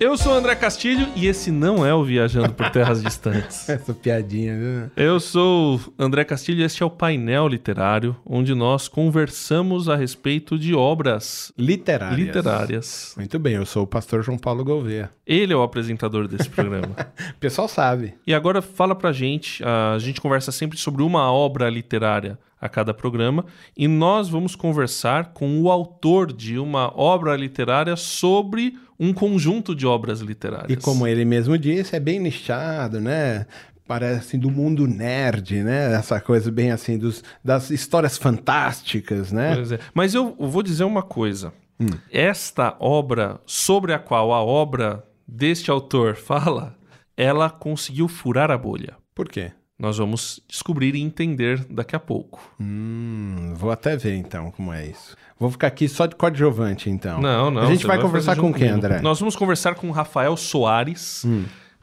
Eu sou o André Castilho e esse não é o Viajando por Terras Distantes. Essa piadinha, viu? Eu sou o André Castilho e este é o painel literário, onde nós conversamos a respeito de obras Literárias. literárias. Muito bem, eu sou o pastor João Paulo Gouveia. Ele é o apresentador desse programa. O pessoal sabe. e agora fala pra gente, a gente conversa sempre sobre uma obra literária a cada programa e nós vamos conversar com o autor de uma obra literária sobre um conjunto de obras literárias. E como ele mesmo disse, é bem nichado, né? Parece assim, do mundo nerd, né? Essa coisa bem assim, dos, das histórias fantásticas, né? Pois é. Mas eu vou dizer uma coisa. Esta obra, sobre a qual a obra deste autor fala, ela conseguiu furar a bolha. Por quê? Nós vamos descobrir e entender daqui a pouco. Hum, vou até ver então como é isso. Vou ficar aqui só de coadjuvante, então. Não, não. A gente você vai conversar com quem. André? Nós vamos conversar com Rafael Soares,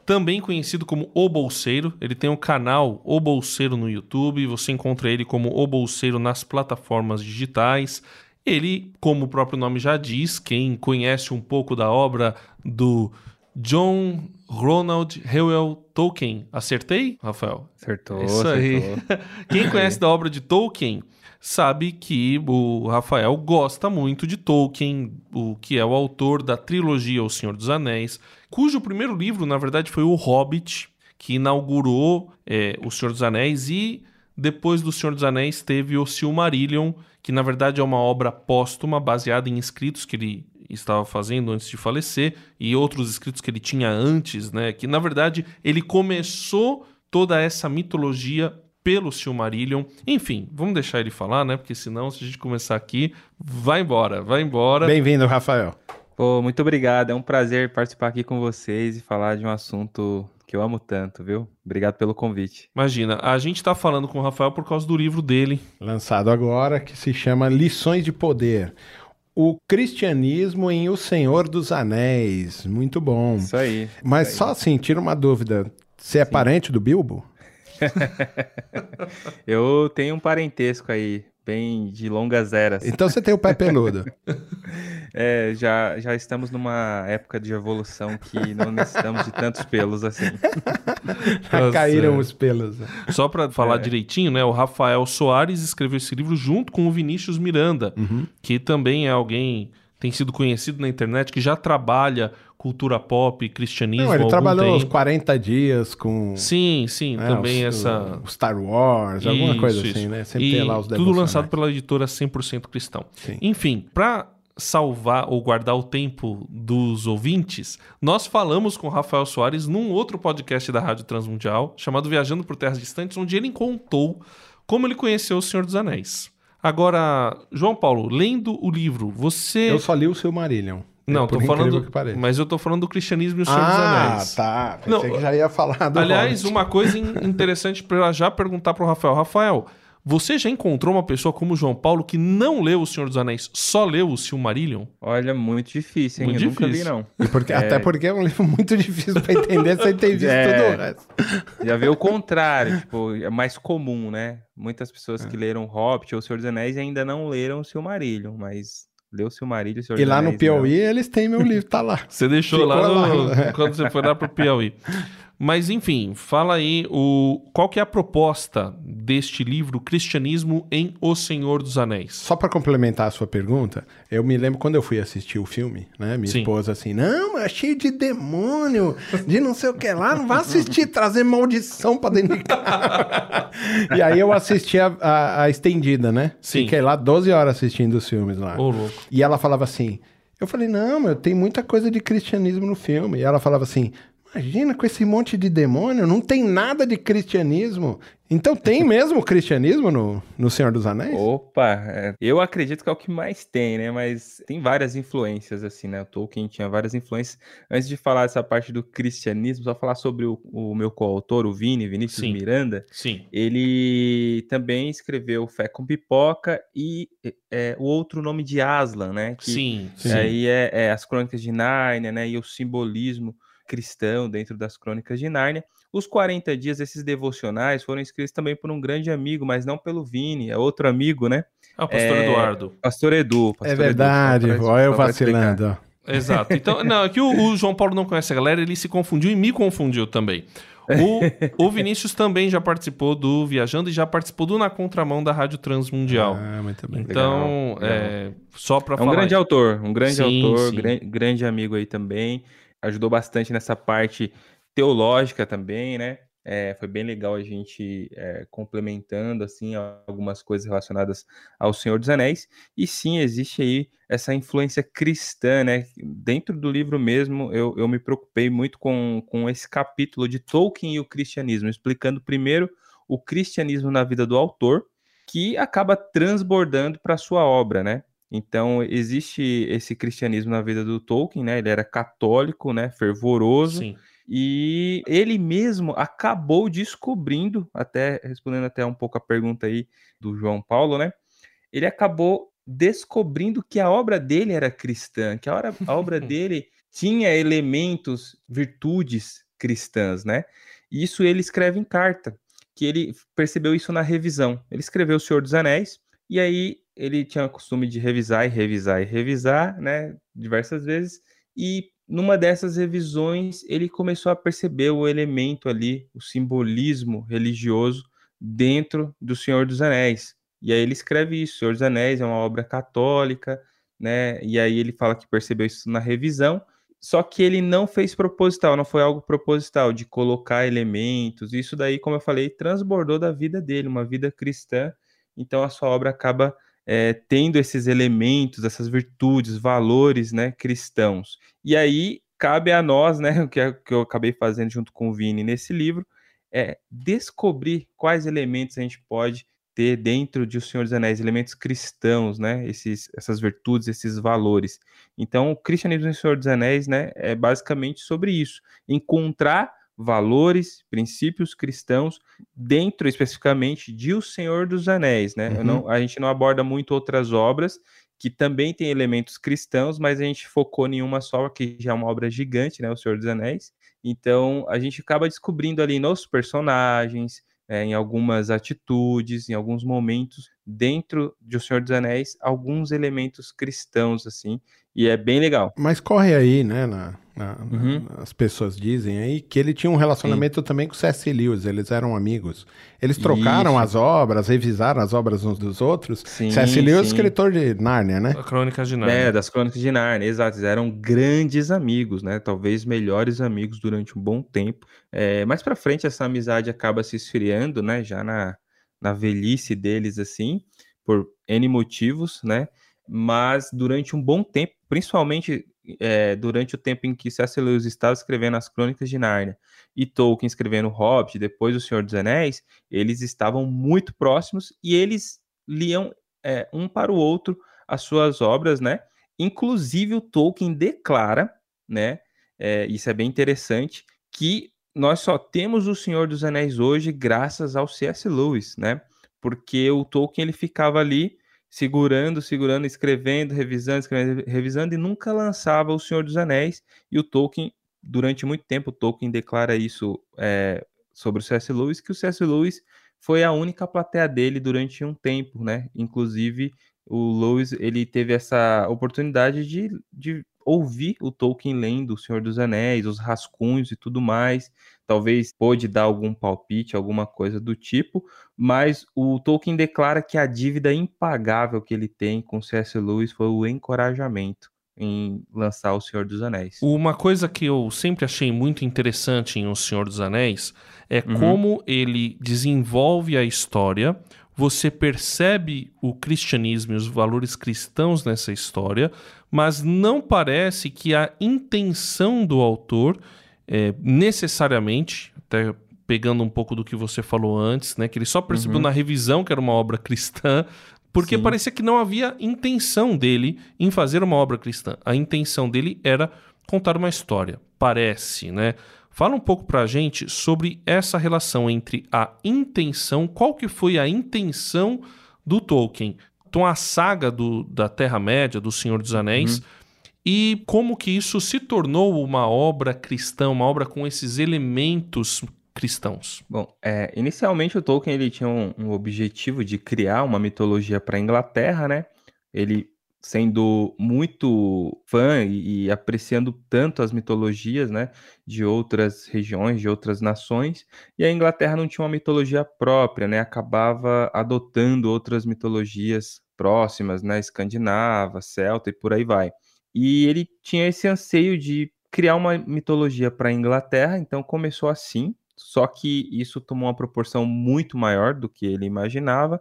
também conhecido como O Bolseiro. Ele tem um canal O Bolseiro no YouTube. Você encontra ele como O Bolseiro nas plataformas digitais. Ele, como o próprio nome já diz, quem conhece um pouco da obra do John Ronald Reuel Tolkien. Acertei, Rafael? Acertou, Isso aí. acertou. Quem conhece da obra de Tolkien sabe que o Rafael gosta muito de Tolkien, o que é o autor da trilogia O Senhor dos Anéis, cujo primeiro livro, na verdade, foi O Hobbit, que inaugurou é, O Senhor dos Anéis e depois do Senhor dos Anéis teve o Silmarillion, que na verdade é uma obra póstuma baseada em escritos que ele estava fazendo antes de falecer e outros escritos que ele tinha antes, né? Que na verdade ele começou toda essa mitologia pelo Silmarillion. Enfim, vamos deixar ele falar, né? Porque senão, se a gente começar aqui, vai embora, vai embora. Bem-vindo, Rafael. Pô, muito obrigado. É um prazer participar aqui com vocês e falar de um assunto que eu amo tanto, viu? Obrigado pelo convite. Imagina, a gente tá falando com o Rafael por causa do livro dele. Lançado agora, que se chama Lições de Poder. O cristianismo em O Senhor dos Anéis. Muito bom. Isso aí. Mas isso só assim, tira uma dúvida. Você é parente do Bilbo? aí. Eu tenho um parentesco aí, bem de longas eras. Então você tem o pé peludo. É, já, já estamos numa época de evolução que não necessitamos de tantos pelos assim. Caíram os pelos. Só pra falar direitinho, né? O Rafael Soares escreveu esse livro junto com o Vinícius Miranda, que também é alguém tem sido conhecido na internet que já trabalha cultura pop, cristianismo Não, ele trabalhou uns tempo. 40 dias com Sim, sim, né, também os- essa Star Wars, alguma Isso, coisa isso. assim, né? Sempre e tem lá os tudo lançado pela editora 100% Cristão. Sim. Enfim, para salvar ou guardar o tempo dos ouvintes, nós falamos com o Rafael Soares num outro podcast da Rádio Transmundial, chamado Viajando por Terras Distantes, onde ele contou como ele conheceu o Senhor dos Anéis. Agora, João Paulo, lendo o livro, você Eu só li o Silmarillion. Não, por tô falando, que pareça. mas eu tô falando do cristianismo e o Senhor dos Ah, Anéis. tá. Pensei Não, que já ia falar do Aliás, Hobbit. uma coisa in- interessante para já perguntar pro Rafael. Rafael, você já encontrou uma pessoa como o João Paulo que não leu O Senhor dos Anéis, só leu o Silmarillion? Olha, muito difícil, hein? Muito eu nunca vi, difícil. não. E porque- É. Até porque é um livro muito difícil pra entender sem ter visto É. tudo o resto. Já vê o contrário, tipo, é mais comum, né? Muitas pessoas que leram Hobbit ou Senhor dos Anéis ainda não leram Silmarillion, mas leu Silmarillion e Senhor E lá no Piauí eles têm meu livro, tá lá. Você deixou Ficou lá, no- lá. quando você foi lá pro Piauí. Mas enfim, fala aí o qual que é a proposta deste livro Cristianismo em O Senhor dos Anéis. Só pra complementar a sua pergunta, eu me lembro quando eu fui assistir o filme, né? Minha Sim. esposa assim, não, mas é cheio de demônio, de não sei o que lá, não vai assistir, trazer maldição pra dentro de casa. e aí eu assisti a, a- a estendida, né? Sim. Fiquei lá 12 horas assistindo os filmes lá. Ô, louco. E ela falava assim, eu falei, não, meu, tem muita coisa de cristianismo no filme. E ela falava assim, Imagina com esse monte de demônio, não tem nada de cristianismo. Então tem mesmo cristianismo no, no Senhor dos Anéis? Opa, é, eu acredito que é o que mais tem, né? Mas tem várias influências, assim, né? O Tolkien tinha várias influências. Antes de falar essa parte do cristianismo, só falar sobre o, o meu coautor, o Vini, Vinícius Sim. Miranda. Sim. Ele também escreveu Fé com Pipoca e é, o outro nome de Aslan, né? Que Sim. Sim. Aí é, é as crônicas de Nárnia, né? E o simbolismo cristão dentro das crônicas de Nárnia. Os 40 dias, esses devocionais, foram escritos também por um grande amigo, mas não pelo Vini, é outro amigo, né? Ah, o pastor É, Eduardo. Pastor Edu. Pastor É verdade, olha eu vacilando. Exato. Então, não, é que o, o João Paulo não conhece a galera, ele se confundiu e me confundiu também. O, o Vinícius também já participou do Viajando e já participou do Na Contramão da Rádio Transmundial. Ah, muito bem. então, legal, é, só pra É um falar. grande autor, um grande Sim, autor, sim. gran- grande amigo aí também. Ajudou bastante nessa parte teológica também, né? É, foi bem legal a gente é, complementando assim algumas coisas relacionadas ao Senhor dos Anéis. E sim, existe aí essa influência cristã, né? Dentro do livro mesmo, eu, eu me preocupei muito com, com esse capítulo de Tolkien e o cristianismo, explicando primeiro o cristianismo na vida do autor, que acaba transbordando para sua obra, né? Então, existe esse cristianismo na vida do Tolkien, né? Ele era católico, né? Fervoroso. Sim. E ele mesmo acabou descobrindo, até respondendo até um pouco a pergunta aí do João Paulo, né? Ele acabou descobrindo que a obra dele era cristã, que a, hora- a obra dele tinha elementos, virtudes cristãs, né? E isso ele escreve em carta, que ele percebeu isso na revisão. Ele escreveu O Senhor dos Anéis, e aí ele tinha o costume de revisar e revisar e revisar, né? Diversas vezes, e numa dessas revisões ele começou a perceber o elemento ali, o simbolismo religioso dentro do Senhor dos Anéis. E aí ele escreve isso, Senhor dos Anéis é uma obra católica, né? E aí ele fala que percebeu isso na revisão, só que ele não fez proposital, não foi algo proposital de colocar elementos. Isso daí, como eu falei, transbordou da vida dele, uma vida cristã. Então a sua obra acaba é, tendo esses elementos, essas virtudes, valores, né, cristãos. E aí cabe a nós, né, o que, eu acabei fazendo junto com o Vini nesse livro, é descobrir quais elementos a gente pode ter dentro de O Senhor dos Anéis, elementos cristãos, né, esses, essas virtudes, esses valores. Então, o cristianismo em Senhor dos Anéis, né, é basicamente sobre isso, encontrar valores, princípios cristãos dentro especificamente de O Senhor dos Anéis, né? Uhum. não- a gente não aborda muito outras obras que também tem elementos cristãos, mas a gente focou em uma só, que já é uma obra gigante, né? O Senhor dos Anéis. Então, a gente acaba descobrindo ali nos personagens, é, em algumas atitudes, em alguns momentos dentro de O Senhor dos Anéis, alguns elementos cristãos, assim, e é bem legal. Mas corre aí, né? na- na- Uhum. na- as pessoas dizem aí que ele tinha um relacionamento também com o C.S. Lewis, eles eram amigos. Eles trocaram Isso. as obras, revisaram as obras uns dos outros. Sim, C.S. Lewis, sim. escritor de Nárnia, né? A Crônicas de É, Nárnia. das Crônicas de Nárnia, exato. Eles eram grandes amigos, né? Talvez melhores amigos durante um bom tempo. É, mais pra frente, essa amizade acaba se esfriando, né? Já na, na velhice deles, assim, por N motivos, né? Mas durante um bom tempo, principalmente é, durante o tempo em que C.S. Lewis estava escrevendo as Crônicas de Nárnia e Tolkien escrevendo Hobbit, depois o Senhor dos Anéis, eles estavam muito próximos e eles liam é, um para o outro as suas obras, né? Inclusive o Tolkien declara, né? é, isso é bem interessante, que nós só temos o Senhor dos Anéis hoje graças ao C.S. Lewis, né? Porque o Tolkien ele ficava ali segurando, segurando, escrevendo, revisando, escrevendo, revisando e nunca lançava o Senhor dos Anéis. E o Tolkien, durante muito tempo, o Tolkien declara isso é, sobre o C.S. Lewis, que o C.S. Lewis foi a única plateia dele durante um tempo, né? Inclusive, o Lewis, ele teve essa oportunidade de, de ouvir o Tolkien lendo O Senhor dos Anéis, os rascunhos e tudo mais. Talvez pôde dar algum palpite, alguma coisa do tipo, mas o Tolkien declara que a dívida impagável que ele tem com C.S. Lewis foi o encorajamento em lançar O Senhor dos Anéis. Uma coisa que eu sempre achei muito interessante em O Senhor dos Anéis é Uhum. como ele desenvolve a história, você percebe o cristianismo e os valores cristãos nessa história, mas não parece que a intenção do autor é, necessariamente, até pegando um pouco do que você falou antes, né? Que ele só percebeu Uhum. na revisão que era uma obra cristã, porque Sim. parecia que não havia intenção dele em fazer uma obra cristã. A intenção dele era contar uma história, parece, né? Fala um pouco pra gente sobre essa relação entre a intenção, qual que foi a intenção do Tolkien. Então a saga do, da Terra-média, do Senhor dos Anéis, e como que isso se tornou uma obra cristã, uma obra com esses elementos cristãos. Bom, é, inicialmente o Tolkien ele tinha um, um objetivo de criar uma mitologia para a Inglaterra, né? Ele sendo muito fã e, e apreciando tanto as mitologias, né, de outras regiões, de outras nações, e a Inglaterra não tinha uma mitologia própria, né? Acabava adotando outras mitologias próximas, né, escandinava, celta e por aí vai. E ele tinha esse anseio de criar uma mitologia para a Inglaterra, então começou assim, só que isso tomou uma proporção muito maior do que ele imaginava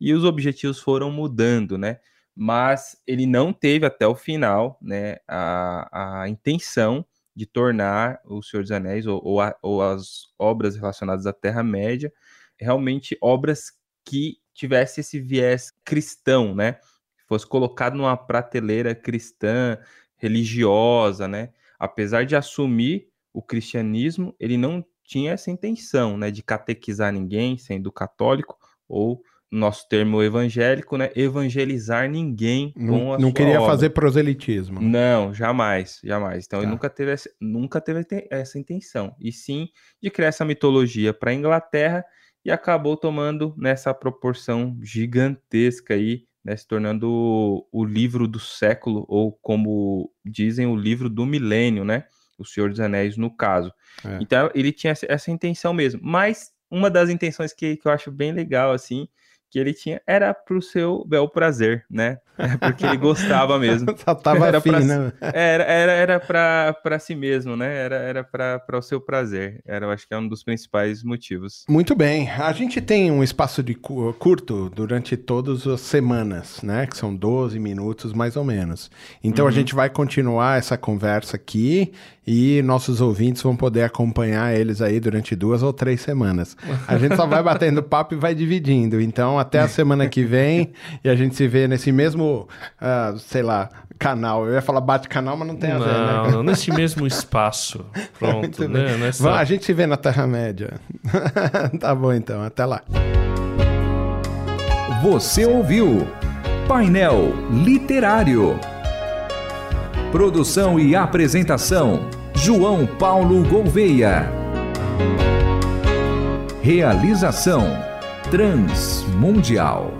e os objetivos foram mudando, né? Mas ele não teve até o final, né, a, a intenção de tornar o Senhor dos Anéis ou, ou, a- ou as obras relacionadas à Terra-média realmente obras que tivesse esse viés cristão, né? Fosse colocado numa prateleira cristã, religiosa, né? Apesar de assumir o cristianismo, ele não tinha essa intenção, né, de catequizar ninguém, sendo católico ou nosso termo evangélico, né, evangelizar ninguém com Não, a não queria obra. fazer proselitismo. Não, jamais, jamais. Então ele Tá. nunca teve, essa, nunca teve te- essa intenção. E sim de criar essa mitologia para a Inglaterra e acabou tomando nessa proporção gigantesca aí, né, se tornando o, livro do século, ou como dizem, o livro do milênio, né? O Senhor dos Anéis, no caso. É. Então ele tinha essa, essa intenção mesmo. Mas uma das intenções que, que eu acho bem legal, assim, que ele tinha era pro seu bel prazer, né? É porque ele gostava mesmo. Só tava Era afim, pra- né? Era, era, era pra, pra si mesmo, né? Era, era pra, pra o seu prazer. Era, eu acho que é um dos principais motivos. Muito bem. A gente tem um espaço de cu- curto durante todas as semanas, né? Que são 12 minutos mais ou menos. Então a gente vai continuar essa conversa aqui e nossos ouvintes vão poder acompanhar eles aí durante duas ou três semanas. A gente só vai batendo papo e vai dividindo. Então até a semana que vem e a gente se vê nesse mesmo, ah, sei lá, canal. Eu ia falar bate-canal, mas não tem a ver, né? Não, não, nesse mesmo espaço. Pronto, né? Nessa- a gente se vê na Terra-média. tá bom então, até lá. Você ouviu Painel Literário. Produção e apresentação: João Paulo Gouveia. Realização: Transmundial.